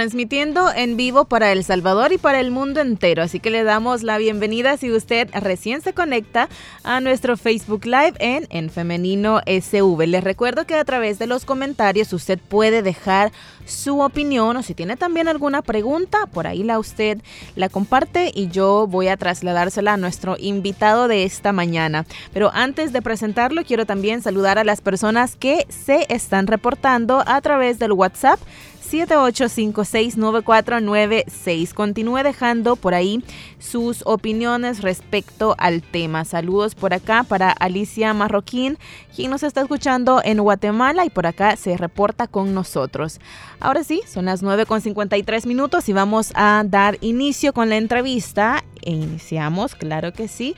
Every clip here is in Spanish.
Transmitiendo en vivo para El Salvador y para el mundo entero. Así que le damos la bienvenida si usted recién se conecta a nuestro Facebook Live en En Femenino SV. Les recuerdo que a través de los comentarios usted puede dejar su opinión o si tiene también alguna pregunta, por ahí la usted la comparte y yo voy a trasladársela a nuestro invitado de esta mañana. Pero antes de presentarlo, quiero también saludar a las personas que se están reportando a través del WhatsApp 78569496. Continúe dejando por ahí sus opiniones respecto al tema. Saludos por acá para Alicia Marroquín, quien nos está escuchando en Guatemala y por acá se reporta con nosotros. Ahora sí, son las 9.53 minutos y vamos a dar inicio con la entrevista. E iniciamos, claro que sí.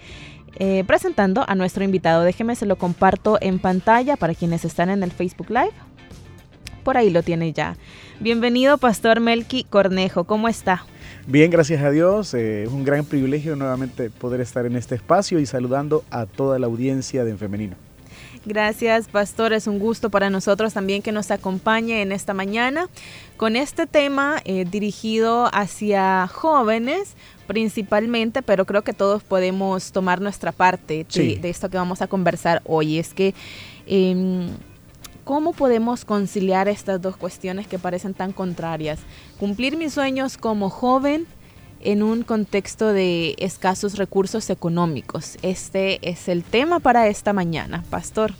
Eh, presentando a nuestro invitado. Déjeme se lo comparto en pantalla para quienes están en el Facebook Live. Por ahí lo tiene ya. Bienvenido, Pastor Melqui Cornejo. ¿Cómo está? Bien, gracias a Dios. Eh, es un gran privilegio nuevamente poder estar en este espacio y saludando a toda la audiencia de En Femenino. Gracias, Pastor. Es un gusto para nosotros también que nos acompañe en esta mañana con este tema eh, dirigido hacia jóvenes principalmente, pero creo que todos podemos tomar nuestra parte de, esto que vamos a conversar hoy. Es que em, ¿Cómo podemos conciliar estas dos cuestiones que parecen tan contrarias? Cumplir mis sueños como joven en un contexto de escasos recursos económicos. Este es el tema para esta mañana, Pastor.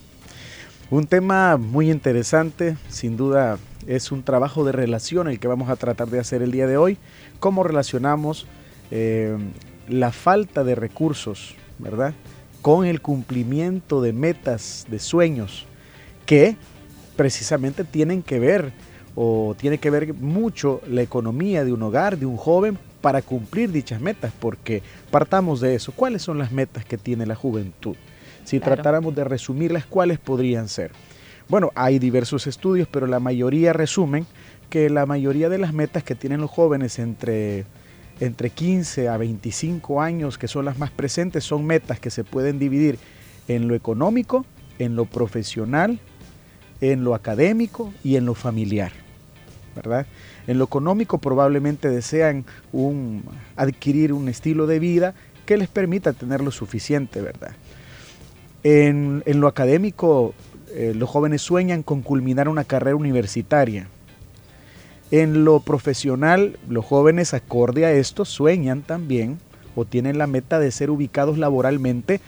Un tema muy interesante, sin duda es un trabajo de relación el que vamos a tratar de hacer el día de hoy. ¿Cómo relacionamos eh, la falta de recursos, verdad? Con el cumplimiento de metas, de sueños, que precisamente tienen que ver o tiene que ver mucho la economía de un hogar, de un joven, para cumplir dichas metas, porque partamos de eso. ¿Cuáles son las metas que tiene la juventud? Si tratáramos de resumirlas, ¿cuáles podrían ser? Bueno, hay diversos estudios, pero la mayoría resumen que la mayoría de las metas que tienen los jóvenes entre, entre 15 a 25 años, que son las más presentes, son metas que se pueden dividir en lo económico, en lo profesional en lo académico y en lo familiar. ¿verdad? En lo económico probablemente desean un, adquirir un estilo de vida que les permita tener lo suficiente, ¿verdad? En, lo académico, eh, los jóvenes sueñan con culminar una carrera universitaria. En lo profesional, los jóvenes acorde a esto sueñan también o tienen la meta de ser ubicados laboralmente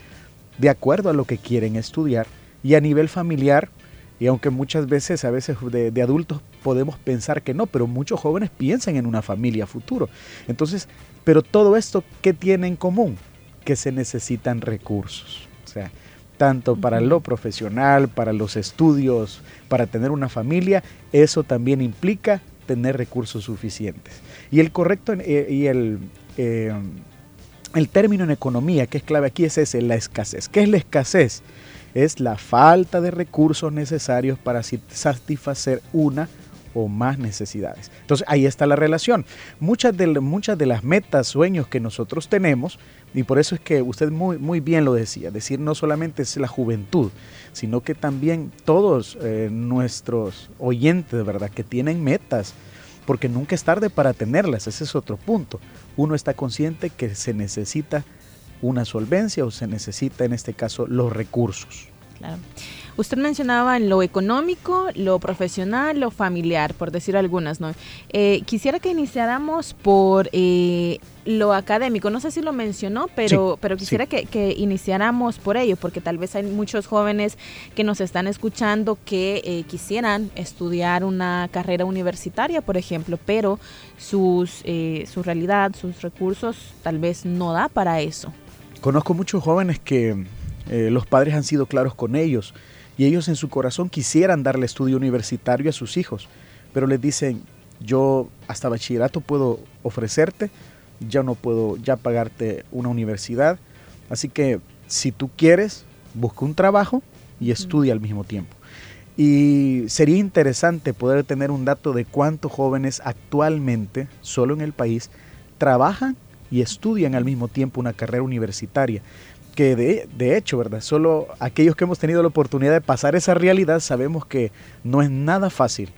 de acuerdo a lo que quieren estudiar. Y a nivel familiar, y aunque muchas veces, a veces de, adultos podemos pensar que no, pero muchos jóvenes piensan en una familia futuro. Entonces, pero todo esto, ¿qué tiene en común? Que se necesitan recursos. O sea, tanto para lo profesional, para los estudios, para tener una familia, eso también implica tener recursos suficientes. Y el correcto eh, y el, eh, el término en economía que es clave aquí es ese, la escasez. ¿Qué es la escasez? Es la falta de recursos necesarios para satisfacer una o más necesidades. Entonces ahí está la relación. Muchas de, muchas de las metas, sueños que nosotros tenemos, y por eso es que usted muy, muy bien lo decía, decir no solamente es la juventud, sino que también todos eh, nuestros oyentes, ¿verdad?, que tienen metas, porque nunca es tarde para tenerlas, ese es otro punto. Uno está consciente que se necesita una solvencia o se necesita en este caso los recursos. Claro. Usted mencionaba en lo económico, lo profesional, lo familiar, por decir algunas, ¿no? Eh, quisiera que iniciáramos por eh, lo académico. No sé si lo mencionó, pero, pero quisiera que, iniciáramos por ello, porque tal vez hay muchos jóvenes que nos están escuchando que eh, quisieran estudiar una carrera universitaria, por ejemplo, pero sus, su realidad, sus recursos tal vez no da para eso. Conozco muchos jóvenes que eh, los padres han sido claros con ellos y ellos en su corazón quisieran darle estudio universitario a sus hijos, pero les dicen, yo hasta bachillerato puedo ofrecerte, ya no puedo ya pagarte una universidad, así que si tú quieres, busca un trabajo y estudia al mismo tiempo. Y sería interesante poder tener un dato de cuántos jóvenes actualmente, solo en el país, trabajan y estudian al mismo tiempo una carrera universitaria. Que de, de, hecho, ¿verdad? Solo aquellos que hemos tenido la oportunidad de pasar esa realidad sabemos que no es nada fácil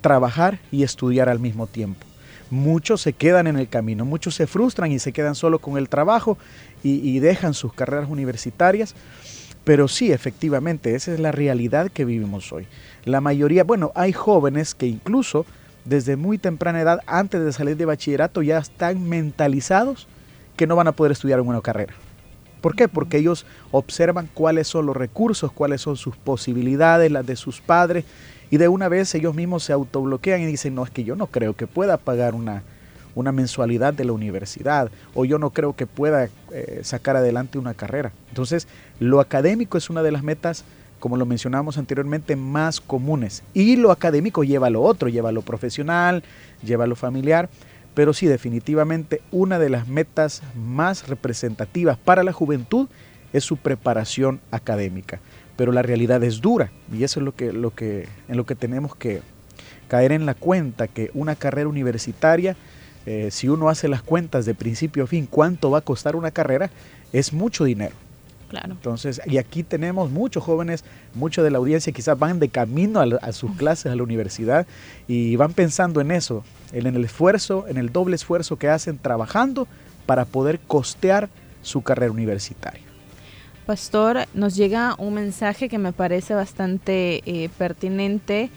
trabajar y estudiar al mismo tiempo. Muchos se quedan en el camino, muchos se frustran y se quedan solo con el trabajo y, y dejan sus carreras universitarias pero sí, efectivamente, esa es la realidad que vivimos hoy. La mayoría, bueno, hay jóvenes que incluso desde muy temprana edad, antes de salir de bachillerato, ya están mentalizados que no van a poder estudiar una carrera. ¿Por qué? Porque ellos observan cuáles son los recursos, cuáles son sus posibilidades, las de sus padres, y de una vez ellos mismos se autobloquean y dicen, no, es que yo no creo que pueda pagar una, una mensualidad de la universidad o yo no creo que pueda eh, sacar adelante una carrera. Entonces, lo académico es una de las metas, como lo mencionamos anteriormente, más comunes. Y lo académico lleva lo otro, lleva lo profesional, lleva lo familiar. Pero sí, definitivamente una de las metas más representativas para la juventud es su preparación académica. Pero la realidad es dura y eso es lo que, lo que, en lo que tenemos que caer en la cuenta, que una carrera universitaria eh, si uno hace las cuentas de principio a fin, cuánto va a costar una carrera, es mucho dinero. Claro. Entonces, y aquí tenemos muchos jóvenes, muchos de la audiencia quizás van de camino a, sus clases a la universidad y van pensando en eso, en el esfuerzo, en el doble esfuerzo que hacen trabajando para poder costear su carrera universitaria. Pastor, nos llega un mensaje que me parece bastante eh, pertinente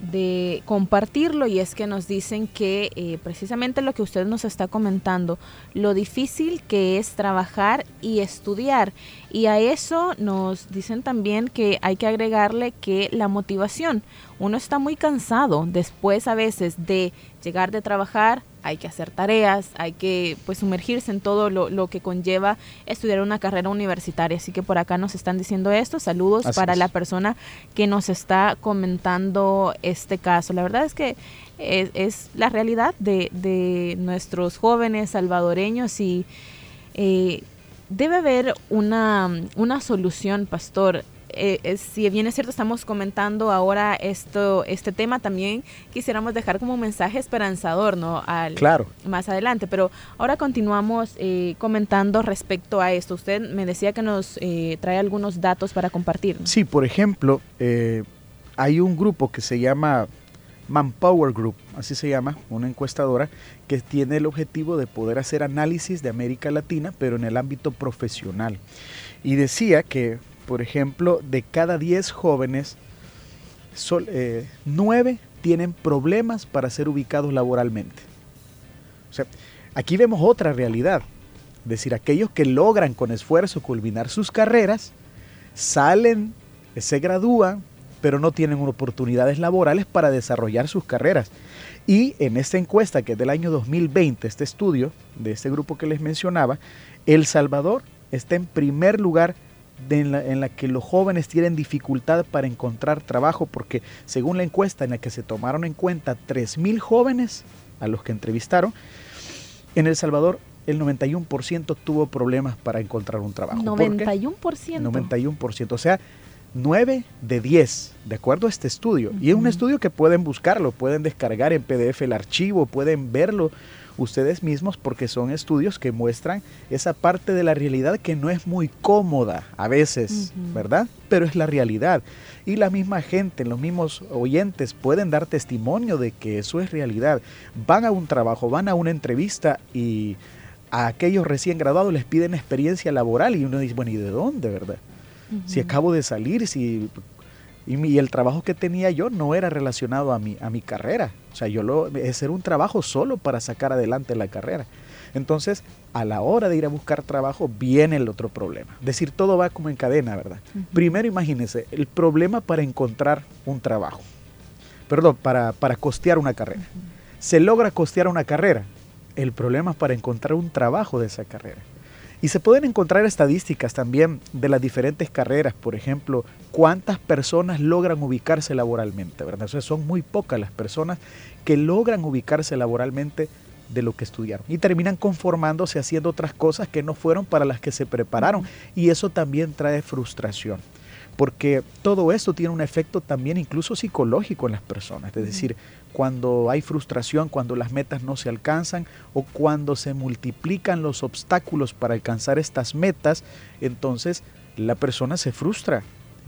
de compartirlo y es que nos dicen que eh, precisamente lo que usted nos está comentando, lo difícil que es trabajar y estudiar. Y a eso nos dicen también que hay que agregarle que la motivación. Uno está muy cansado después a veces de llegar de trabajar, hay que hacer tareas, hay que pues sumergirse en todo lo, que conlleva estudiar una carrera universitaria. Así que por acá nos están diciendo esto. Saludos para la persona que nos está comentando este caso. La verdad es que es, la realidad de, nuestros jóvenes salvadoreños y eh, debe haber una, una solución, pastor. Eh, si bien es cierto, estamos comentando ahora esto, este tema, también quisiéramos dejar como un mensaje esperanzador, ¿no? Al, claro. Más adelante, pero ahora continuamos eh, comentando respecto a esto. Usted me decía que nos eh, trae algunos datos para compartir. Sí, por ejemplo, hay un grupo que se llama Manpower Group, así se llama, una encuestadora que tiene el objetivo de poder hacer análisis de América Latina, pero en el ámbito profesional. Y decía que por ejemplo, de cada 10 jóvenes, 9 eh, tienen problemas para ser ubicados laboralmente. Aquí vemos otra realidad. Es decir, aquellos que logran con esfuerzo culminar sus carreras, salen, se gradúan, pero no tienen oportunidades laborales para desarrollar sus carreras. Y en esta encuesta, que es del año 2020, este estudio de este grupo que les mencionaba, El Salvador está en primer lugar en, la, que los jóvenes tienen dificultad para encontrar trabajo, porque según la encuesta en la que se tomaron en cuenta 3.000 jóvenes a los que entrevistaron, en El Salvador el 91% tuvo problemas para encontrar un trabajo. 91%. 91%. O sea, 9 de 10, de acuerdo a este estudio. Y es un estudio que pueden buscarlo, pueden descargar en PDF el archivo, pueden verlo ustedes mismos porque son estudios que muestran esa parte de la realidad que no es muy cómoda a veces, ¿verdad? Pero es la realidad. Y la misma gente, los mismos oyentes pueden dar testimonio de que eso es realidad. Van a un trabajo, van a una entrevista y a aquellos recién graduados les piden experiencia laboral y uno dice, bueno, ¿y de dónde, verdad? Si acabo de salir, si y, el trabajo que tenía yo no era relacionado a mi, a mi carrera. O sea, yo lo, es era un trabajo solo para sacar adelante la carrera. Entonces, a la hora de ir a buscar trabajo, viene el otro problema. Es decir, todo va como en cadena, ¿verdad? Primero, imagínense, el problema para encontrar un trabajo. Perdón, para, para costear una carrera. Se logra costear una carrera. El problema es para encontrar un trabajo de esa carrera. Y se pueden encontrar estadísticas también de las diferentes carreras, por ejemplo, cuántas personas logran ubicarse laboralmente, ¿verdad? son muy pocas las personas que logran ubicarse laboralmente de lo que estudiaron. Y terminan conformándose haciendo otras cosas que no fueron para las que se prepararon. Y eso también trae frustración. porque todo esto tiene un efecto también incluso psicológico en las personas, es decir, cuando hay frustración, cuando las metas no se alcanzan o cuando se multiplican los obstáculos para alcanzar estas metas, entonces la persona se frustra,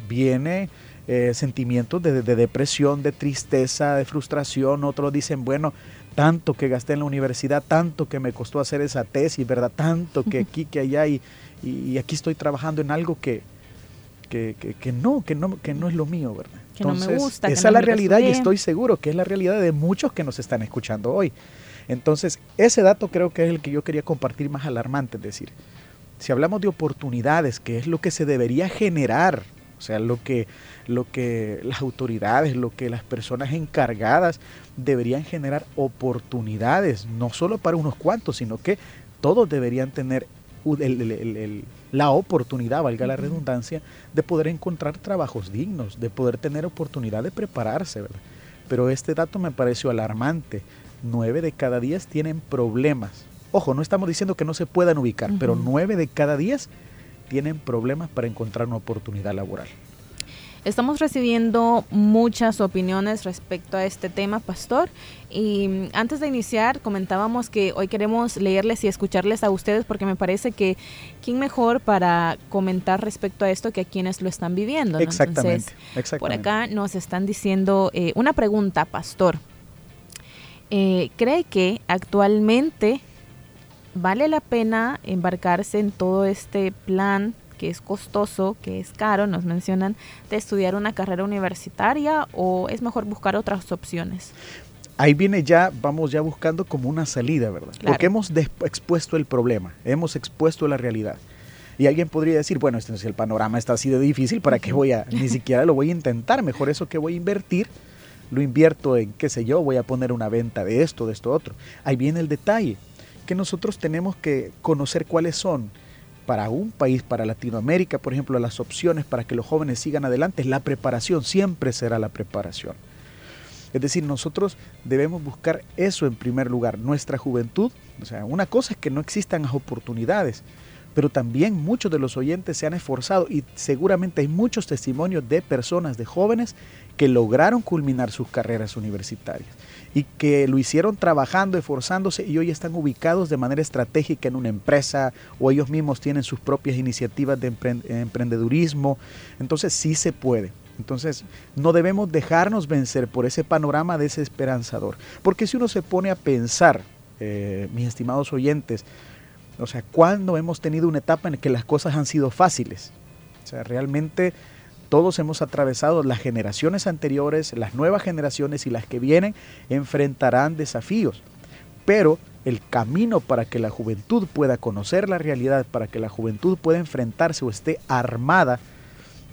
viene eh, sentimientos de, depresión, de tristeza, de frustración, otros dicen, bueno, tanto que gasté en la universidad, tanto que me costó hacer esa tesis, ¿verdad? Tanto que aquí, que allá y, y aquí estoy trabajando en algo que, que, que, no, que no, que no es lo mío, ¿verdad? Que no me gusta. Esa es la realidad y estoy seguro que es la realidad de muchos que nos están escuchando hoy. Entonces, ese dato creo que es el que yo quería compartir más alarmante, es decir, si hablamos de oportunidades, que es lo que se debería generar, o sea, lo que, lo que las autoridades, lo que las personas encargadas deberían generar oportunidades, no solo para unos cuantos, sino que todos deberían tener la oportunidad, valga la redundancia, de poder encontrar trabajos dignos, de poder tener oportunidad de prepararse. Pero este dato me pareció alarmante. Nueve de cada diez tienen problemas. Ojo, no estamos diciendo que no se puedan ubicar, pero nueve de cada diez tienen problemas para encontrar una oportunidad laboral. Estamos recibiendo muchas opiniones respecto a este tema, Pastor. Y antes de iniciar, comentábamos que hoy queremos leerles y escucharles a ustedes porque me parece que quién mejor para comentar respecto a esto que a quienes lo están viviendo. Exactamente, Por acá nos están diciendo eh, una pregunta, Pastor. Eh, ¿Cree que actualmente vale la pena embarcarse en todo este plan que es costoso, que es caro, nos mencionan, de estudiar una carrera universitaria o es mejor buscar otras opciones? Ahí viene ya, vamos ya buscando como una salida, ¿verdad? Porque hemos expuesto el problema, hemos expuesto la realidad. Y alguien podría decir, bueno, este, si el panorama está así de difícil, ¿para qué voy a, ni siquiera lo voy a intentar? Mejor eso que voy a invertir, lo invierto en, qué sé yo, voy a poner una venta de esto, de esto otro. Ahí viene el detalle, que nosotros tenemos que conocer cuáles son para un país, para Latinoamérica, por ejemplo, las opciones para que los jóvenes sigan adelante, la preparación, siempre será la preparación. Es decir, nosotros debemos buscar eso en primer lugar, nuestra juventud. O sea, una cosa es que no existan las oportunidades, pero también muchos de los oyentes se han esforzado y seguramente hay muchos testimonios de personas, de jóvenes, que lograron culminar sus carreras universitarias y que lo hicieron trabajando, esforzándose y hoy están ubicados de manera estratégica en una empresa o ellos mismos tienen sus propias iniciativas de emprendedurismo. Entonces sí se puede. Entonces no debemos dejarnos vencer por ese panorama desesperanzador. Porque si uno se pone a pensar, eh, mis estimados oyentes, o sea, ¿cuándo hemos tenido una etapa en la que las cosas han sido fáciles? O sea, realmente todos hemos atravesado, las generaciones anteriores, las nuevas generaciones y las que vienen enfrentarán desafíos. Pero el camino para que la juventud pueda conocer la realidad, para que la juventud pueda enfrentarse o esté armada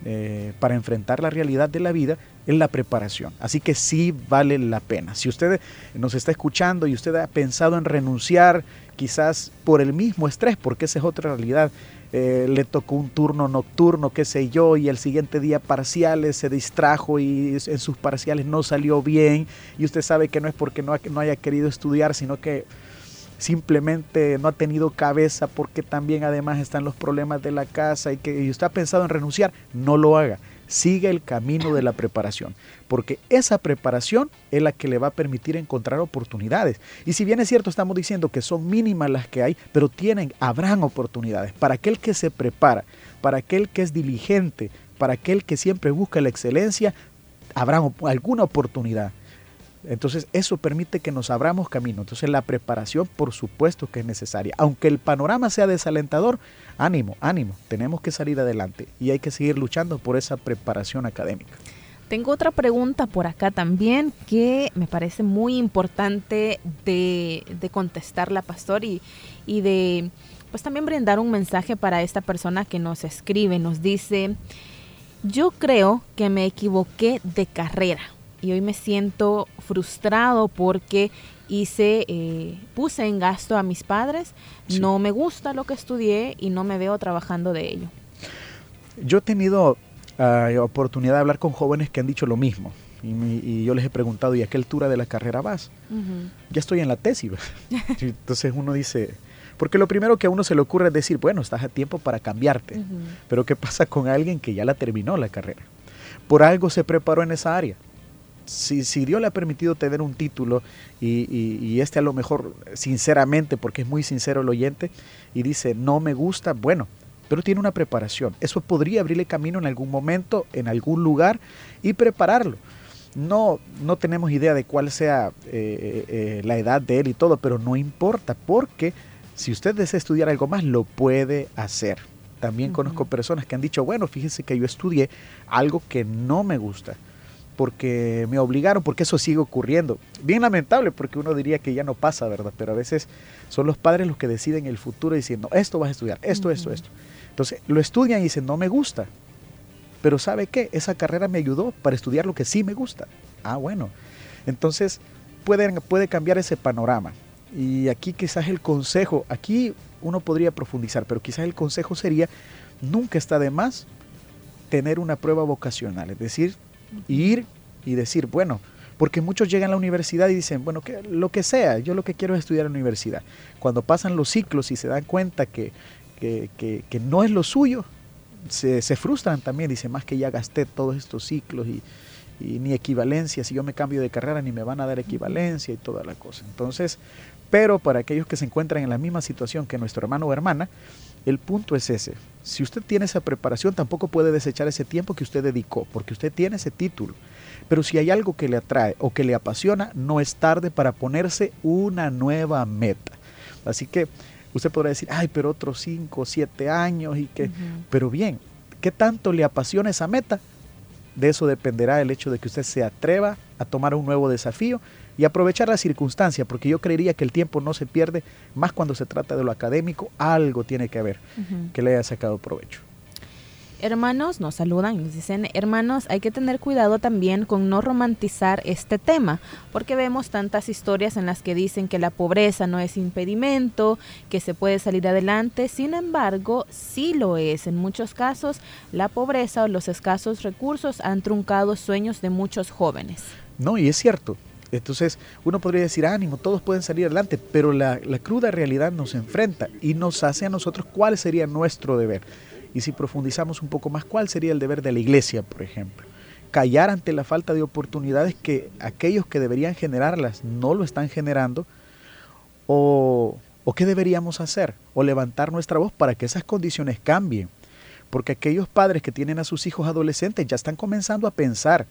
eh, para enfrentar la realidad de la vida, es la preparación. Así que sí vale la pena. Si usted nos está escuchando y usted ha pensado en renunciar, quizás por el mismo estrés, porque esa es otra realidad, eh, le tocó un turno nocturno, qué sé yo, y el siguiente día parciales se distrajo y en sus parciales no salió bien, y usted sabe que no es porque no, no haya querido estudiar, sino que simplemente no ha tenido cabeza porque también además están los problemas de la casa y que usted ha pensado en renunciar, no lo haga sigue el camino de la preparación, porque esa preparación es la que le va a permitir encontrar oportunidades. Y si bien es cierto, estamos diciendo que son mínimas las que hay, pero tienen, habrán oportunidades. Para aquel que se prepara, para aquel que es diligente, para aquel que siempre busca la excelencia, habrá alguna oportunidad. Entonces eso permite que nos abramos camino. Entonces la preparación por supuesto que es necesaria. Aunque el panorama sea desalentador, ánimo, ánimo. Tenemos que salir adelante y hay que seguir luchando por esa preparación académica. Tengo otra pregunta por acá también que me parece muy importante de, de contestarla, pastor, y, y de pues también brindar un mensaje para esta persona que nos escribe. Nos dice, yo creo que me equivoqué de carrera y hoy me siento frustrado porque hice, eh, puse en gasto a mis padres, no me gusta lo que estudié y no me veo trabajando de ello. Yo he tenido ah, oportunidad de hablar con jóvenes que han dicho lo mismo. Y, yo les he preguntado, ¿y a qué altura de la carrera vas? Ya estoy en la tesis. Entonces uno dice, Porque lo primero que a uno se le ocurre es decir, bueno, estás a tiempo para cambiarte. Pero ¿qué pasa con alguien que ya la terminó la carrera? Por algo se preparó en esa área. Si, si Dios le ha permitido tener un título y, y, este a lo mejor sinceramente, porque es muy sincero el oyente, y dice, no me gusta, bueno, pero tiene una preparación. Eso podría abrirle camino en algún momento, en algún lugar y prepararlo. No, no tenemos idea de cuál sea eh, eh, la edad de él y todo, pero no importa, porque si usted desea estudiar algo más, lo puede hacer. También conozco personas que han dicho, bueno, fíjese que yo estudié algo que no me gusta, porque me obligaron, porque eso sigue ocurriendo. Bien lamentable, porque uno diría que ya no pasa, ¿verdad? Pero a veces son los padres los que deciden el futuro diciendo, esto vas a estudiar, esto, esto, esto. Entonces lo estudian y dicen, no me gusta, pero ¿sabe qué? Esa carrera me ayudó para estudiar lo que sí me gusta. Ah, bueno. Entonces puede, puede cambiar ese panorama. Y aquí quizás el consejo, aquí uno podría profundizar, pero quizás el consejo sería, nunca está de más tener una prueba vocacional, es decir, ir y decir, bueno, porque muchos llegan a la universidad y dicen, bueno, que, lo que sea, yo lo que quiero es estudiar en la universidad. Cuando pasan los ciclos y se dan cuenta que, que, que no es lo suyo, se, frustran también, dice, más que ya gasté todos estos ciclos y, ni equivalencia, si yo me cambio de carrera ni me van a dar equivalencia y toda la cosa. Entonces, pero para aquellos que se encuentran en la misma situación que nuestro hermano o hermana, el punto es ese. Si usted tiene esa preparación, tampoco puede desechar ese tiempo que usted dedicó, porque usted tiene ese título. Pero si hay algo que le atrae o que le apasiona, no es tarde para ponerse una nueva meta. Así que Usted podrá decir, ay, pero otros 5 o 7 años y que... Pero bien, ¿qué tanto le apasiona esa meta? De eso dependerá el hecho de que usted se atreva a tomar un nuevo desafío y aprovechar la circunstancia, porque yo creería que el tiempo no se pierde, más cuando se trata de lo académico, algo tiene que haber que le haya sacado provecho. Hermanos nos saludan y nos dicen, hermanos, hay que tener cuidado también con no romantizar este tema, porque vemos tantas historias en las que dicen que la pobreza no es impedimento, que se puede salir adelante, sin embargo, sí lo es. En muchos casos, la pobreza o los escasos recursos han truncado sueños de muchos jóvenes. No, y es cierto. Entonces uno podría decir, ánimo, todos pueden salir adelante, pero la, la cruda realidad nos enfrenta y nos hace a nosotros cuál sería nuestro deber y si profundizamos un poco más, ¿cuál sería el deber de la iglesia, por ejemplo? Callar ante la falta de oportunidades que aquellos que deberían generarlas no lo están generando. ¿O, o qué deberíamos hacer? O levantar nuestra voz para que esas condiciones cambien. Porque aquellos padres que tienen a sus hijos adolescentes ya están comenzando a pensar,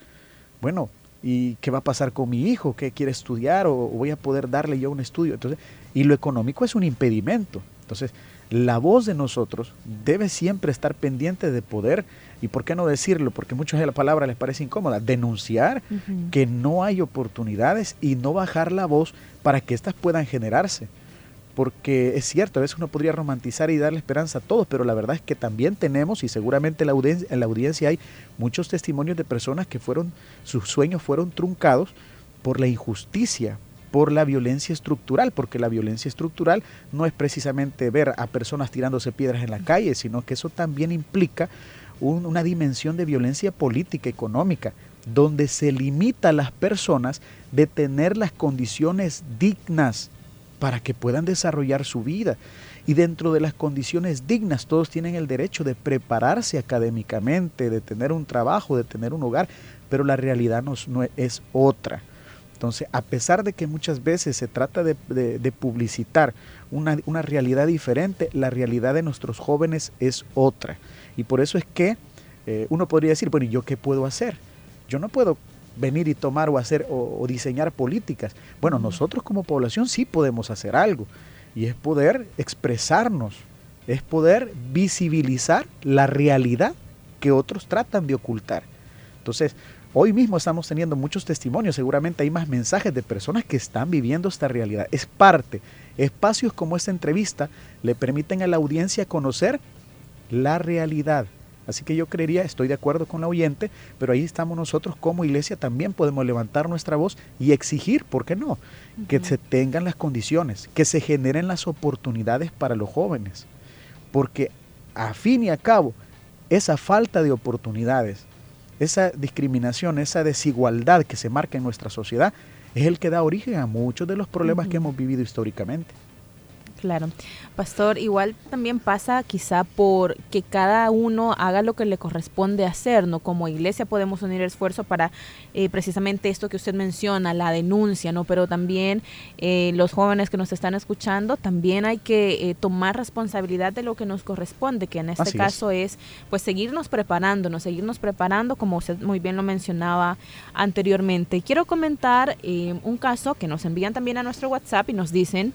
bueno, ¿y qué va a pasar con mi hijo? ¿Qué quiere estudiar? ¿O voy a poder darle yo un estudio? Entonces, y lo económico es un impedimento. Entonces, la voz de nosotros debe siempre estar pendiente de poder, y por qué no decirlo, porque muchas de la palabra les parece incómoda, denunciar que no hay oportunidades y no bajar la voz para que éstas puedan generarse. Porque es cierto, a veces uno podría romantizar y darle esperanza a todos, pero la verdad es que también tenemos, y seguramente en la audiencia, hay muchos testimonios de personas que fueron, sus sueños fueron truncados por la injusticia, por la violencia estructural, porque la violencia estructural no es precisamente ver a personas tirándose piedras en la calle, sino que eso también implica una dimensión de violencia política, económica, donde se limita a las personas de tener las condiciones dignas para que puedan desarrollar su vida. Y dentro de las condiciones dignas, todos tienen el derecho de prepararse académicamente, de tener un trabajo, de tener un hogar, pero la realidad no es otra. Entonces, a pesar de que muchas veces se trata de, publicitar una, realidad diferente, la realidad de nuestros jóvenes es otra. Y por eso es que eh, uno podría decir, bueno, ¿y yo qué puedo hacer? Yo no puedo venir y tomar o hacer o, diseñar políticas. Bueno, nosotros como población sí podemos hacer algo y es poder expresarnos, es poder visibilizar la realidad que otros tratan de ocultar. Entonces, Hoy mismo estamos teniendo muchos testimonios, seguramente hay más mensajes de personas que están viviendo esta realidad. Es parte. Espacios como esta entrevista le permiten a la audiencia conocer la realidad. Así que yo creería, estoy de acuerdo con la oyente, pero ahí estamos nosotros como iglesia también podemos levantar nuestra voz y exigir, ¿por qué no? Que se tengan las condiciones, que se generen las oportunidades para los jóvenes. Porque a fin y a cabo, esa falta de oportunidades esa discriminación, esa desigualdad que se marca en nuestra sociedad, es el que da origen a muchos de los problemas que hemos vivido históricamente. Claro. Pastor, igual también pasa quizá por que cada uno haga lo que le corresponde hacer, ¿no? Como iglesia podemos unir esfuerzo para eh, precisamente esto que usted menciona, la denuncia, ¿no? Pero también eh, los jóvenes que nos están escuchando, también hay que eh, tomar responsabilidad de lo que nos corresponde, que en este caso es. pues seguirnos preparándonos, seguirnos preparando, como usted muy bien lo mencionaba anteriormente. Quiero comentar un caso que nos envían también a nuestro WhatsApp y nos dicen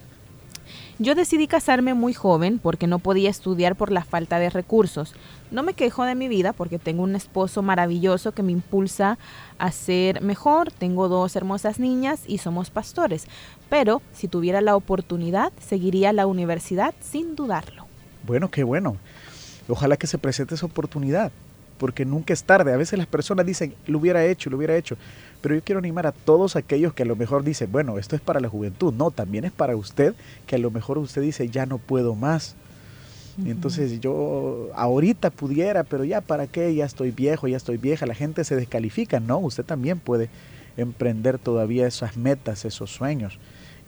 yo decidí casarme muy joven porque no podía estudiar por la falta de recursos. No me quejo de mi vida porque tengo un esposo maravilloso que me impulsa a ser mejor, tengo dos hermosas niñas y somos pastores. Pero si tuviera la oportunidad, seguiría la universidad sin dudarlo. Bueno, qué bueno. Ojalá que se presente esa oportunidad porque nunca es tarde. A veces las personas dicen, lo hubiera hecho, lo hubiera hecho. Pero yo quiero animar a todos aquellos que a lo mejor dicen, bueno, esto es para la juventud. No, también es para usted, que a lo mejor usted dice, ya no puedo más. entonces yo ahorita pudiera, pero ya para qué, ya estoy viejo, ya estoy vieja, la gente se descalifica. No, usted también puede emprender todavía esas metas, esos sueños.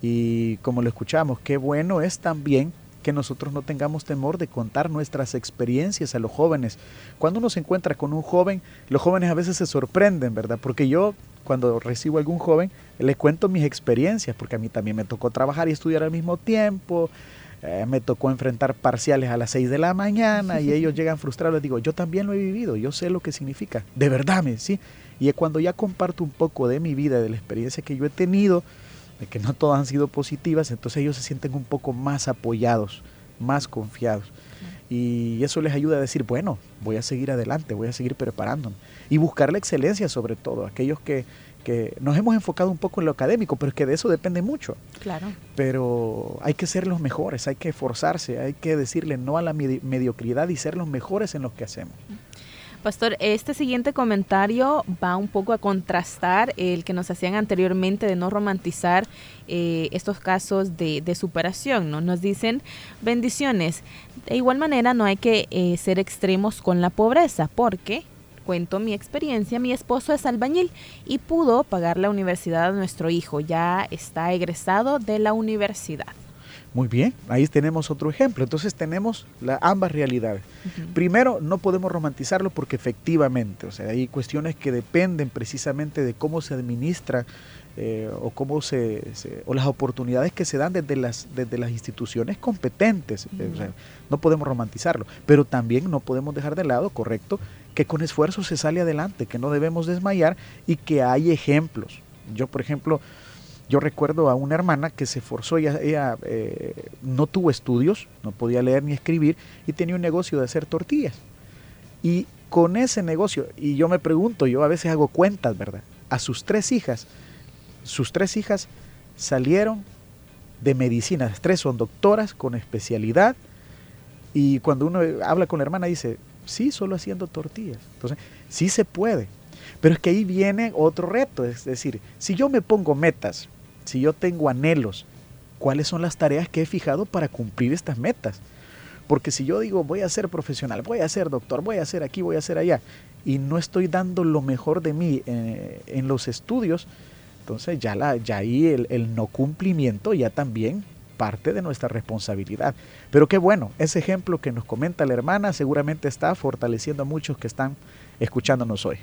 Y como lo escuchamos, qué bueno es también que nosotros no tengamos temor de contar nuestras experiencias a los jóvenes. Cuando uno se encuentra con un joven, los jóvenes a veces se sorprenden, ¿verdad? Porque yo cuando recibo a algún joven, le cuento mis experiencias, porque a mí también me tocó trabajar y estudiar al mismo tiempo, eh, me tocó enfrentar parciales a las 6 de la mañana y ellos llegan frustrados, les digo, yo también lo he vivido, yo sé lo que significa, de verdad, me, ¿sí? Y cuando ya comparto un poco de mi vida, de la experiencia que yo he tenido, de que no todas han sido positivas, entonces ellos se sienten un poco más apoyados, más confiados. Y eso les ayuda a decir, bueno, voy a seguir adelante, voy a seguir preparándome. Y buscar la excelencia sobre todo, aquellos que, que nos hemos enfocado un poco en lo académico, pero es que de eso depende mucho. Claro. Pero hay que ser los mejores, hay que esforzarse, hay que decirle no a la mediocridad y ser los mejores en lo que hacemos. Pastor, este siguiente comentario va un poco a contrastar el que nos hacían anteriormente de no romantizar eh, estos casos de, superación. ¿no? Nos dicen bendiciones. De igual manera, no hay que eh, ser extremos con la pobreza, porque cuento mi experiencia, mi esposo es albañil y pudo pagar la universidad a nuestro hijo, ya está egresado de la universidad. Muy bien, ahí tenemos otro ejemplo. Entonces tenemos la, ambas realidades. Primero, no podemos romantizarlo porque efectivamente, o sea, hay cuestiones que dependen precisamente de cómo se administra eh, o cómo se, o las oportunidades que se dan desde las desde las instituciones competentes. no podemos romantizarlo, pero también no podemos dejar de lado, correcto, que con esfuerzo se sale adelante, que no debemos desmayar y que hay ejemplos. Yo, por ejemplo, yo recuerdo a una hermana que se esforzó, ella, eh, no tuvo estudios, no podía leer ni escribir y tenía un negocio de hacer tortillas. Y con ese negocio, y yo me pregunto, yo a veces hago cuentas, ¿verdad? A sus tres hijas, sus tres hijas salieron de medicina, tres son doctoras con especialidad, y cuando uno habla con la hermana dice, sí, solo haciendo tortillas. Entonces, sí se puede. Pero es que ahí viene otro reto, es decir, si yo me pongo metas si yo tengo anhelos, ¿cuáles son las tareas que he fijado para cumplir estas metas? Porque si yo digo voy a ser profesional, voy a ser doctor, voy a ser aquí, voy a ser allá, y no estoy dando lo mejor de mí eh, en los estudios, entonces ya, la, ya ahí el, el no cumplimiento ya también parte de nuestra responsabilidad. Pero qué bueno, ese ejemplo que nos comenta la hermana seguramente está fortaleciendo a muchos que están escuchándonos hoy.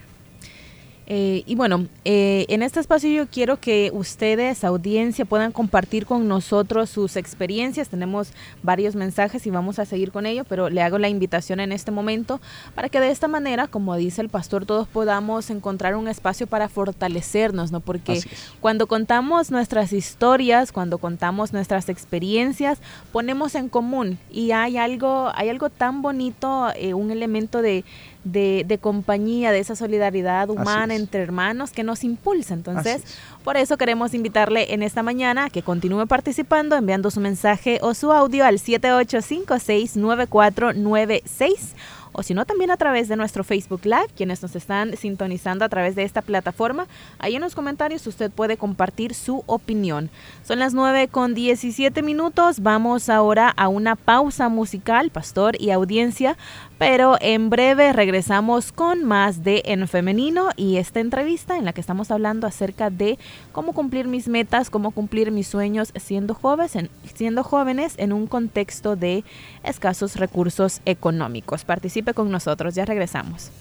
Eh, y bueno, eh, en este espacio yo quiero que ustedes, audiencia, puedan compartir con nosotros sus experiencias. Tenemos varios mensajes y vamos a seguir con ello, pero le hago la invitación en este momento para que de esta manera, como dice el pastor, todos podamos encontrar un espacio para fortalecernos, ¿no? Porque cuando contamos nuestras historias, cuando contamos nuestras experiencias, ponemos en común y hay algo, hay algo tan bonito, eh, un elemento de de, compañía, de esa solidaridad humana entre hermanos que nos impulsa. Entonces, por eso queremos invitarle en esta mañana a que continúe participando, enviando su mensaje o su audio al 78569496 o si no también a través de nuestro Facebook Live, quienes nos están sintonizando a través de esta plataforma. Ahí en los comentarios usted puede compartir su opinión. Son las 9 con 17 minutos. Vamos ahora a una pausa musical, pastor y audiencia, pero en breve regresamos con más de En Femenino y esta entrevista en la que estamos hablando acerca de cómo cumplir mis metas, cómo cumplir mis sueños siendo jóvenes, en, siendo jóvenes en un contexto de escasos recursos económicos. Participe con nosotros, ya regresamos.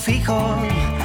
fijo.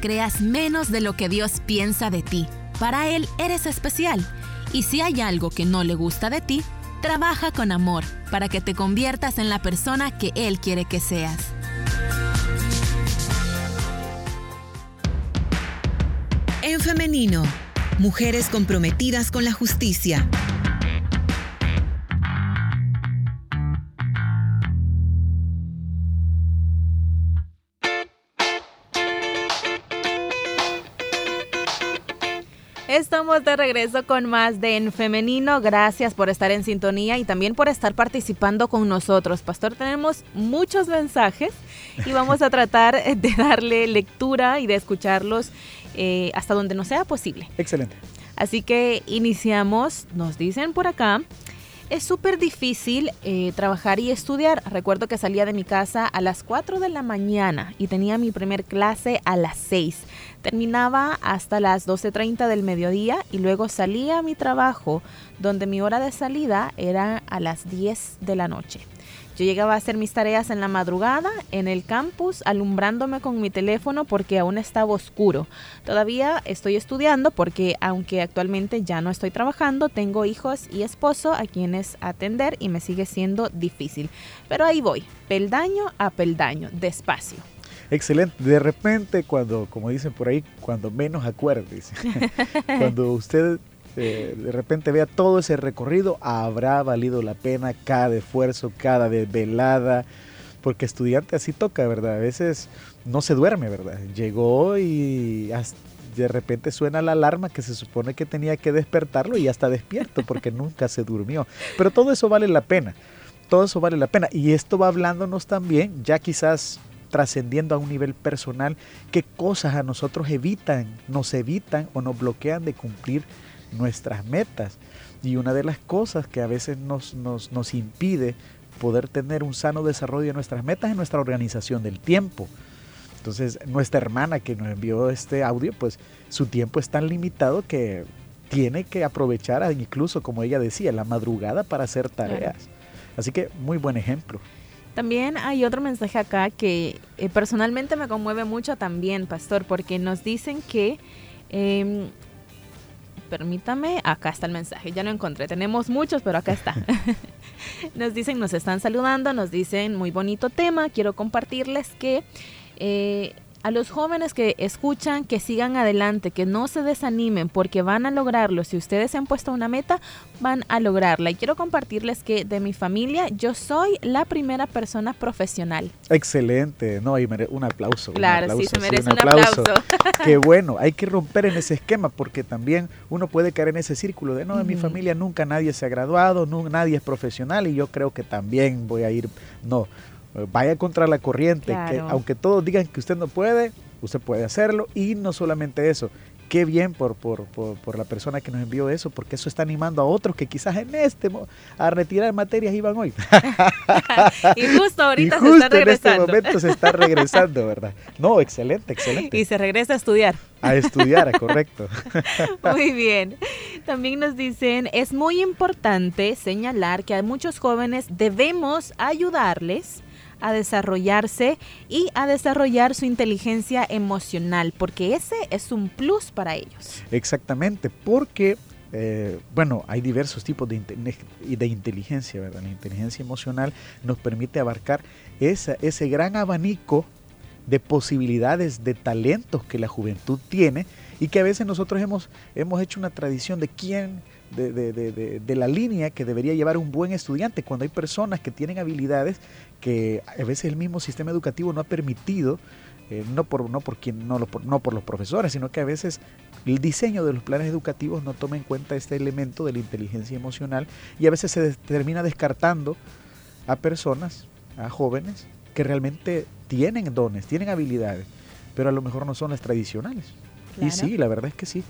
Creas menos de lo que Dios piensa de ti. Para Él eres especial. Y si hay algo que no le gusta de ti, trabaja con amor para que te conviertas en la persona que Él quiere que seas. En femenino, mujeres comprometidas con la justicia. Estamos de regreso con más de En Femenino. Gracias por estar en sintonía y también por estar participando con nosotros. Pastor, tenemos muchos mensajes y vamos a tratar de darle lectura y de escucharlos eh, hasta donde nos sea posible. Excelente. Así que iniciamos, nos dicen por acá. Es súper difícil eh, trabajar y estudiar. Recuerdo que salía de mi casa a las 4 de la mañana y tenía mi primer clase a las 6. Terminaba hasta las 12.30 del mediodía y luego salía a mi trabajo donde mi hora de salida era a las 10 de la noche. Yo llegaba a hacer mis tareas en la madrugada en el campus, alumbrándome con mi teléfono porque aún estaba oscuro. Todavía estoy estudiando porque aunque actualmente ya no estoy trabajando, tengo hijos y esposo a quienes atender y me sigue siendo difícil. Pero ahí voy, peldaño a peldaño, despacio. Excelente. De repente, cuando, como dicen por ahí, cuando menos acuerdes, cuando usted eh, de repente vea todo ese recorrido, habrá valido la pena cada esfuerzo, cada velada, porque estudiante así toca, ¿verdad? A veces no se duerme, ¿verdad? Llegó y de repente suena la alarma que se supone que tenía que despertarlo y ya está despierto porque nunca se durmió. Pero todo eso vale la pena, todo eso vale la pena. Y esto va hablándonos también, ya quizás trascendiendo a un nivel personal, qué cosas a nosotros evitan, nos evitan o nos bloquean de cumplir nuestras metas. Y una de las cosas que a veces nos, nos, nos impide poder tener un sano desarrollo de nuestras metas es nuestra organización del tiempo. Entonces, nuestra hermana que nos envió este audio, pues su tiempo es tan limitado que tiene que aprovechar incluso, como ella decía, la madrugada para hacer tareas. Así que muy buen ejemplo. También hay otro mensaje acá que eh, personalmente me conmueve mucho también, pastor, porque nos dicen que em, permítame, acá está el mensaje, ya lo encontré, tenemos muchos, pero acá está. nos dicen, nos están saludando, nos dicen, muy bonito tema, quiero compartirles que... Eh, a los jóvenes que escuchan que sigan adelante, que no se desanimen porque van a lograrlo. Si ustedes se han puesto una meta, van a lograrla. Y quiero compartirles que de mi familia yo soy la primera persona profesional. Excelente, no, y un aplauso. Claro, sí, se merece un aplauso. Qué bueno, hay que romper en ese esquema porque también uno puede caer en ese círculo de no, en mi familia nunca nadie se ha graduado, no, nadie es profesional y yo creo que también voy a ir, no vaya contra la corriente, que aunque todos digan que usted no puede, usted puede hacerlo y no solamente eso. Qué bien por, por, por, la persona que nos envió eso, porque eso está animando a otros que quizás en este a retirar materias iban hoy. y justo ahorita se está regresando. en este momento se está regresando, ¿verdad? No, excelente, excelente. Y se regresa a estudiar. A estudiar, correcto. muy bien. También nos dicen, es muy importante señalar que a muchos jóvenes debemos ayudarles a desarrollarse y a desarrollar su inteligencia emocional, porque ese es un plus para ellos. Exactamente, porque eh, bueno, hay diversos tipos de, de, inteligencia, ¿verdad? La inteligencia emocional nos permite abarcar ese gran abanico de posibilidades, de talentos que la juventud tiene y que a veces nosotros hemos, hemos hecho una tradición de quién, de, de, de, de, la línea que debería llevar un buen estudiante, cuando hay personas que tienen habilidades que a veces el mismo sistema educativo no ha permitido, eh, no, por, no, por quien, no, por, no por los profesores, sino que a veces el diseño de los planes educativos no toma en cuenta este elemento de la inteligencia emocional y a veces se termina descartando a personas, a jóvenes, que realmente tienen dones, tienen habilidades, pero a lo mejor no son las tradicionales. Y sí, la verdad es que sí.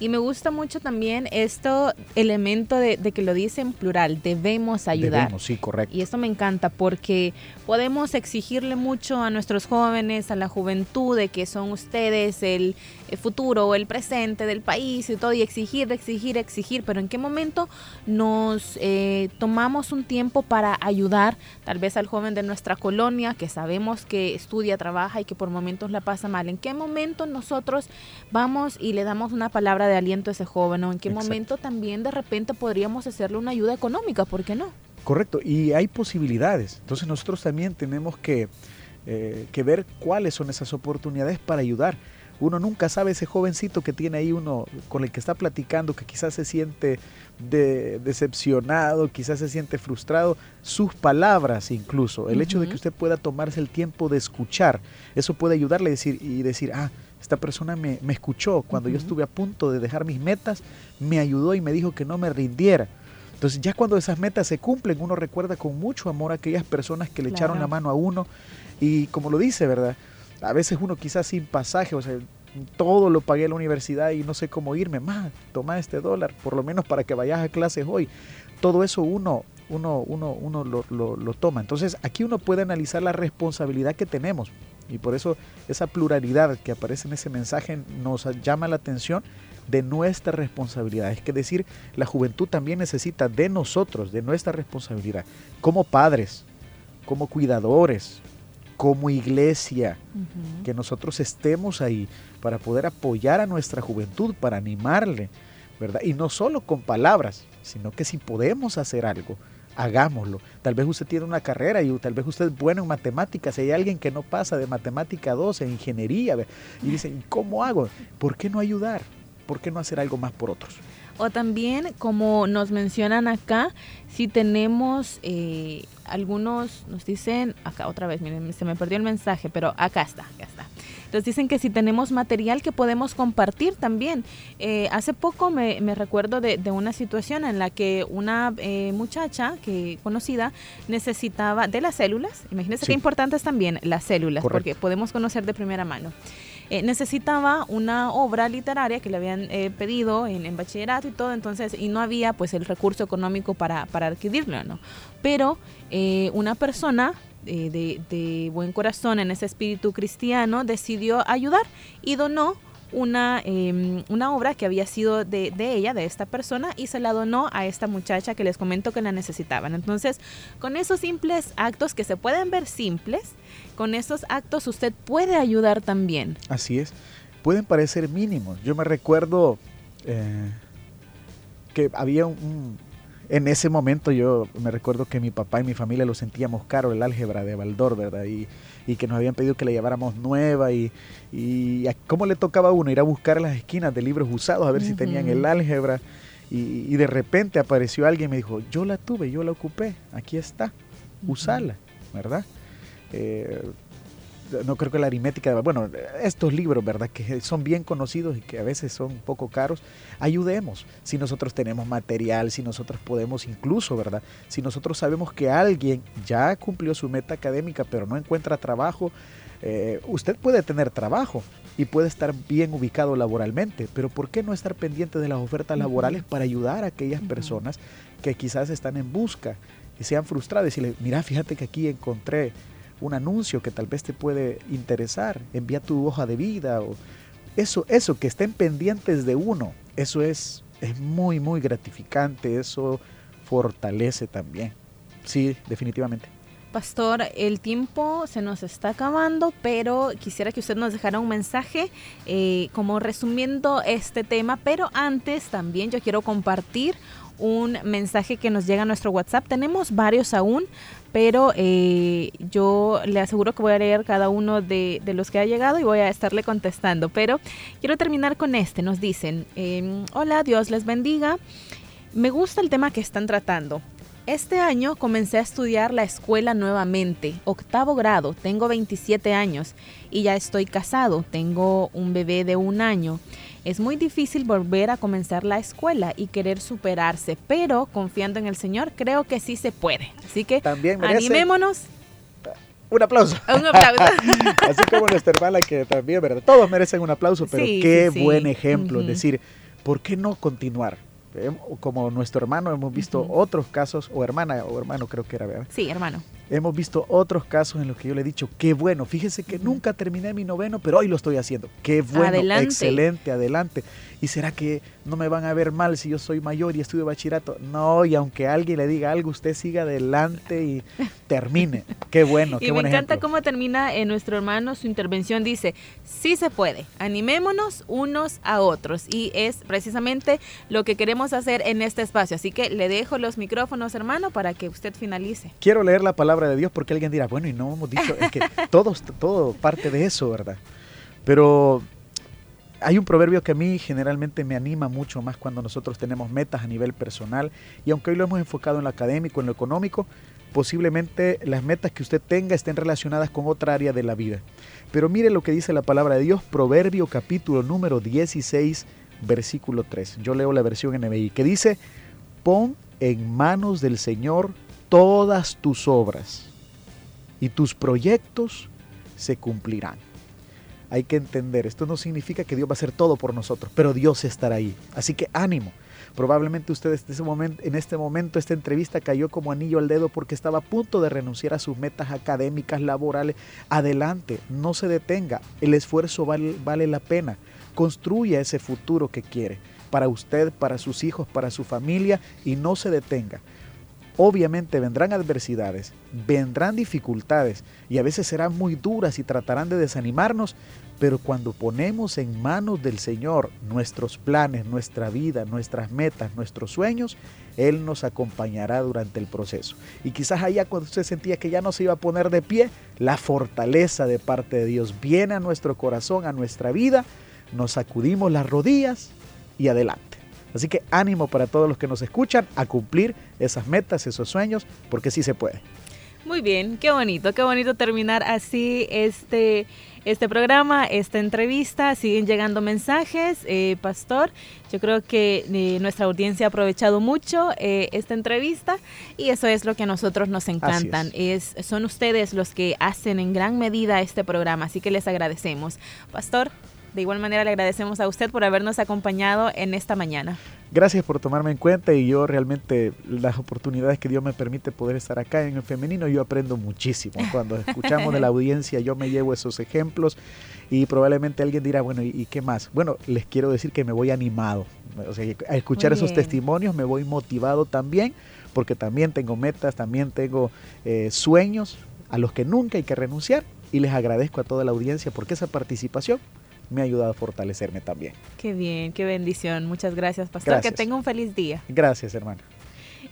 Y me gusta mucho también esto elemento de, que lo dice en plural, debemos ayudar. Debemos, sí, correcto. Y esto me encanta porque podemos exigirle mucho a nuestros jóvenes, a la juventud, de que son ustedes el, futuro o el presente del país y todo, y exigir, exigir, exigir, pero ¿en qué momento nos eh, tomamos un tiempo para ayudar tal vez al joven de nuestra colonia que sabemos que estudia, trabaja y que por momentos la pasa mal? ¿En qué momento nosotros vamos y le damos una palabra de aliento a ese joven o en qué momento también de repente podríamos hacerle una ayuda económica? ¿Por qué no? Correcto, y hay posibilidades. Entonces nosotros también tenemos que, eh, que ver cuáles son esas oportunidades para ayudar uno nunca sabe ese jovencito que tiene ahí uno con el que está platicando, que quizás se siente decepcionado, quizás se siente frustrado, sus palabras incluso, el hecho de que usted pueda tomarse el tiempo de escuchar, eso puede ayudarle a decir, y decir, ah, esta persona me, escuchó cuando yo estuve a punto de dejar mis metas, me ayudó y me dijo que no me rindiera. Entonces ya cuando esas metas se cumplen, uno recuerda con mucho amor a aquellas personas que le echaron la mano a uno. Y como lo dice, ¿verdad? A veces uno quizás sin pasaje, o sea, todo lo pagué a la universidad y no sé cómo irme. Más, toma este dólar, por lo menos para que vayas a clases hoy. Todo eso uno, uno, uno, uno lo, lo toma. Entonces aquí uno puede analizar la responsabilidad que tenemos. Y por eso esa pluralidad que aparece en ese mensaje nos llama la atención de nuestra responsabilidad. Es que decir, la juventud también necesita de nosotros, de nuestra responsabilidad, como padres, como cuidadores, como iglesia, que nosotros estemos ahí para poder apoyar a nuestra juventud, para animarle, ¿verdad? Y no solo con palabras, sino que si podemos hacer algo, hagámoslo. Tal vez usted tiene una carrera y tal vez usted es bueno en matemáticas. hay alguien que no pasa de matemática 2 en ingeniería y dice, ¿cómo hago? ¿Por qué no ayudar? ¿Por qué no hacer algo más por otros? O también, como nos mencionan acá, si tenemos eh, algunos, nos dicen, acá otra vez, miren, se me perdió el mensaje, pero acá está, acá está. Entonces dicen que si tenemos material que podemos compartir también. Eh, hace poco me, recuerdo de, una situación en la que una eh, muchacha que conocida necesitaba de las células, imagínense qué importantes también las células, porque podemos conocer de primera mano. Eh, necesitaba una obra literaria que le habían pedido en, bachillerato y todo, entonces, y no había pues el recurso económico para, para adquirirlo, ¿no? Pero una persona eh, de, buen corazón, en ese espíritu cristiano, decidió ayudar y donó una, em, una obra que había sido de, ella, de esta persona, y se la donó a esta muchacha que les comento que la necesitaban. Entonces, con esos simples actos que se pueden ver simples, con esos actos usted puede ayudar también. Así es. Pueden parecer mínimos. Yo me recuerdo eh, que había un, en ese momento yo me recuerdo que mi papá y mi familia lo sentíamos caro el álgebra de Baldor, ¿verdad? Y, que nos habían pedido que le lleváramos nueva y, y cómo le tocaba a uno ir a buscar las esquinas de libros usados a ver si tenían el álgebra. Y, de repente apareció alguien y me dijo, yo la tuve, yo la ocupé, aquí está, usala, ¿verdad? Eh, no creo que la aritmética, bueno, estos libros, ¿verdad? Que son bien conocidos y que a veces son un poco caros, ayudemos. Si nosotros tenemos material, si nosotros podemos incluso, ¿verdad? Si nosotros sabemos que alguien ya cumplió su meta académica pero no encuentra trabajo, eh, usted puede tener trabajo y puede estar bien ubicado laboralmente, pero ¿por qué no estar pendiente de las ofertas laborales para ayudar a aquellas personas que quizás están en busca y sean frustradas? Y decirle, mira, fíjate que aquí encontré un anuncio que tal vez te puede interesar, envía tu hoja de vida o eso, eso, que estén pendientes de uno, eso es, es muy, muy gratificante, eso fortalece también. Sí, definitivamente. Pastor, el tiempo se nos está acabando, pero quisiera que usted nos dejara un mensaje eh, como resumiendo este tema, pero antes también yo quiero compartir un mensaje que nos llega a nuestro WhatsApp. Tenemos varios aún, pero eh, yo le aseguro que voy a leer cada uno de, los que ha llegado y voy a estarle contestando. Pero quiero terminar con este. Nos dicen, em, hola, Dios les bendiga. Me gusta el tema que están tratando. Este año comencé a estudiar la escuela nuevamente, octavo grado, tengo 27 años y ya estoy casado, tengo un bebé de un año. Es muy difícil volver a comenzar la escuela y querer superarse, pero confiando en el Señor, creo que sí se puede. Así que animémonos. Un aplauso. Un aplauso. Así como nuestra hermana que también, ¿verdad? Todos merecen un aplauso, pero qué buen ejemplo. Es decir, ¿por qué no continuar? Como nuestro hermano hemos visto otros casos, o hermana, o hermano creo que era, ¿verdad? Sí, hermano Hemos visto otros casos en los que yo le he dicho, qué bueno, fíjese que nunca terminé mi noveno, pero hoy lo estoy haciendo. Qué bueno, excelente, adelante. ¿Y será que no me van a ver mal si yo soy mayor y estudio bachillerato? No, y aunque alguien le diga algo, usted siga adelante y termine. Qué bueno, qué Y me encanta cómo termina nuestro hermano su intervención. Dice, sí se puede, animémonos unos a otros. Y es precisamente lo que queremos hacer en este espacio. Así que le dejo los micrófonos, hermano, para que usted finalice. Quiero leer la palabra de Dios, porque alguien dirá, bueno, y no hemos dicho, es que todos, todo parte de eso, ¿verdad? Pero hay un proverbio que a mí generalmente me anima mucho más cuando nosotros tenemos metas a nivel personal, y aunque hoy lo hemos enfocado en lo académico, en lo económico, posiblemente las metas que usted tenga estén relacionadas con otra área de la vida. Pero mire lo que dice la palabra de Dios, Proverbio capítulo número 16, versículo 3. Yo leo la versión NBI, que dice, pon en manos del Señor todas tus obras y tus proyectos se cumplirán. Hay que entender, esto no significa que Dios va a hacer todo por nosotros, pero Dios estará ahí. Así que ánimo. Probablemente usted en momento, en este momento, esta entrevista cayó como anillo al dedo porque estaba a punto de renunciar a sus metas académicas, laborales. Adelante, no se detenga. El esfuerzo vale, vale la pena. Construya ese futuro que quiere para usted, para sus hijos, para su familia y no se detenga. Obviamente vendrán adversidades, vendrán dificultades y a veces serán muy duras y tratarán de desanimarnos, pero cuando ponemos en manos del Señor nuestros planes, nuestra vida, nuestras metas, nuestros sueños, Él nos acompañará durante el proceso. Y quizás allá cuando usted sentía que ya no se iba a poner de pie, la fortaleza de parte de Dios viene a nuestro corazón, a nuestra vida, nos sacudimos las rodillas y adelante. Así que ánimo para todos los que nos escuchan a cumplir esas metas, esos sueños, porque sí se puede. Muy bien, qué bonito, qué bonito terminar así este, este programa, esta entrevista. Siguen llegando mensajes, eh, Pastor. Yo creo que eh, nuestra audiencia ha aprovechado mucho eh, esta entrevista y eso es lo que a nosotros nos encantan. Es. son ustedes los que hacen en gran medida este programa, así que les agradecemos. Pastor. De igual manera le agradecemos a usted por habernos acompañado en esta mañana. Gracias por tomarme en cuenta y yo realmente las oportunidades que Dios me permite poder estar acá en el femenino, yo aprendo muchísimo. Cuando escuchamos de la audiencia yo me llevo esos ejemplos y probablemente alguien dirá, bueno, ¿y, qué más? Bueno, les quiero decir que me voy animado. O sea, a escuchar esos testimonios me voy motivado también porque también tengo metas, también tengo eh, sueños a los que nunca hay que renunciar y les agradezco a toda la audiencia porque esa participación me ha ayudado a fortalecerme también. Qué bien, qué bendición. Muchas gracias, pastor. Que tenga un feliz día. Gracias, hermano.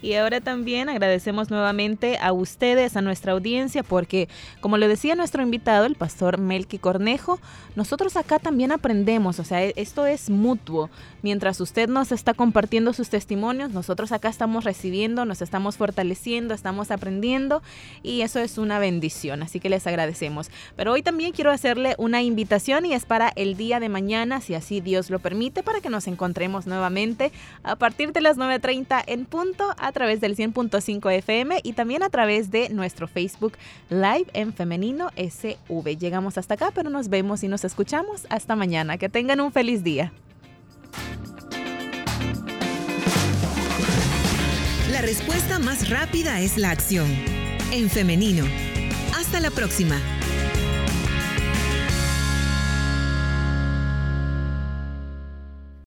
Y ahora también agradecemos nuevamente a ustedes, a nuestra audiencia, porque como le decía nuestro invitado, el pastor Melqui Cornejo, nosotros acá también aprendemos, o sea, e-, esto es mutuo. Mientras usted nos está compartiendo sus testimonios, nosotros acá estamos recibiendo, nos estamos fortaleciendo, estamos aprendiendo y eso es una bendición, así que les agradecemos. Pero hoy también quiero hacerle una invitación y es para el día de mañana, si así Dios lo permite, para que nos encontremos nuevamente a partir de las 9.30 en punto a través del 100.5 FM y también a través de nuestro Facebook Live en Femenino SV. Llegamos hasta acá, pero nos vemos y nos escuchamos hasta mañana. Que tengan un feliz día. La respuesta más rápida es la acción. En femenino. Hasta la próxima.